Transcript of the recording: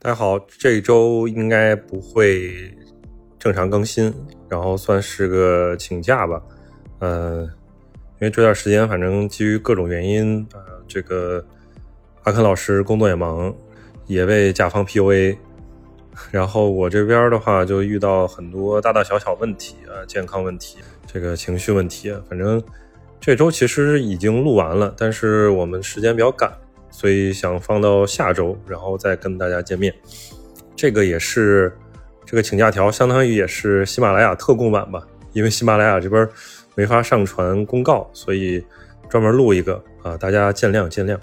大家好，这周应该不会正常更新，然后算是个请假吧。呃，因为这段时间反正基于各种原因，呃，这个阿肯老师工作也忙，也被甲方 PUA，然后我这边的话就遇到很多大大小小问题啊，健康问题，这个情绪问题，反正这周其实已经录完了，但是我们时间比较赶。所以想放到下周，然后再跟大家见面。这个也是这个请假条，相当于也是喜马拉雅特供版吧。因为喜马拉雅这边没法上传公告，所以专门录一个啊，大家见谅见谅。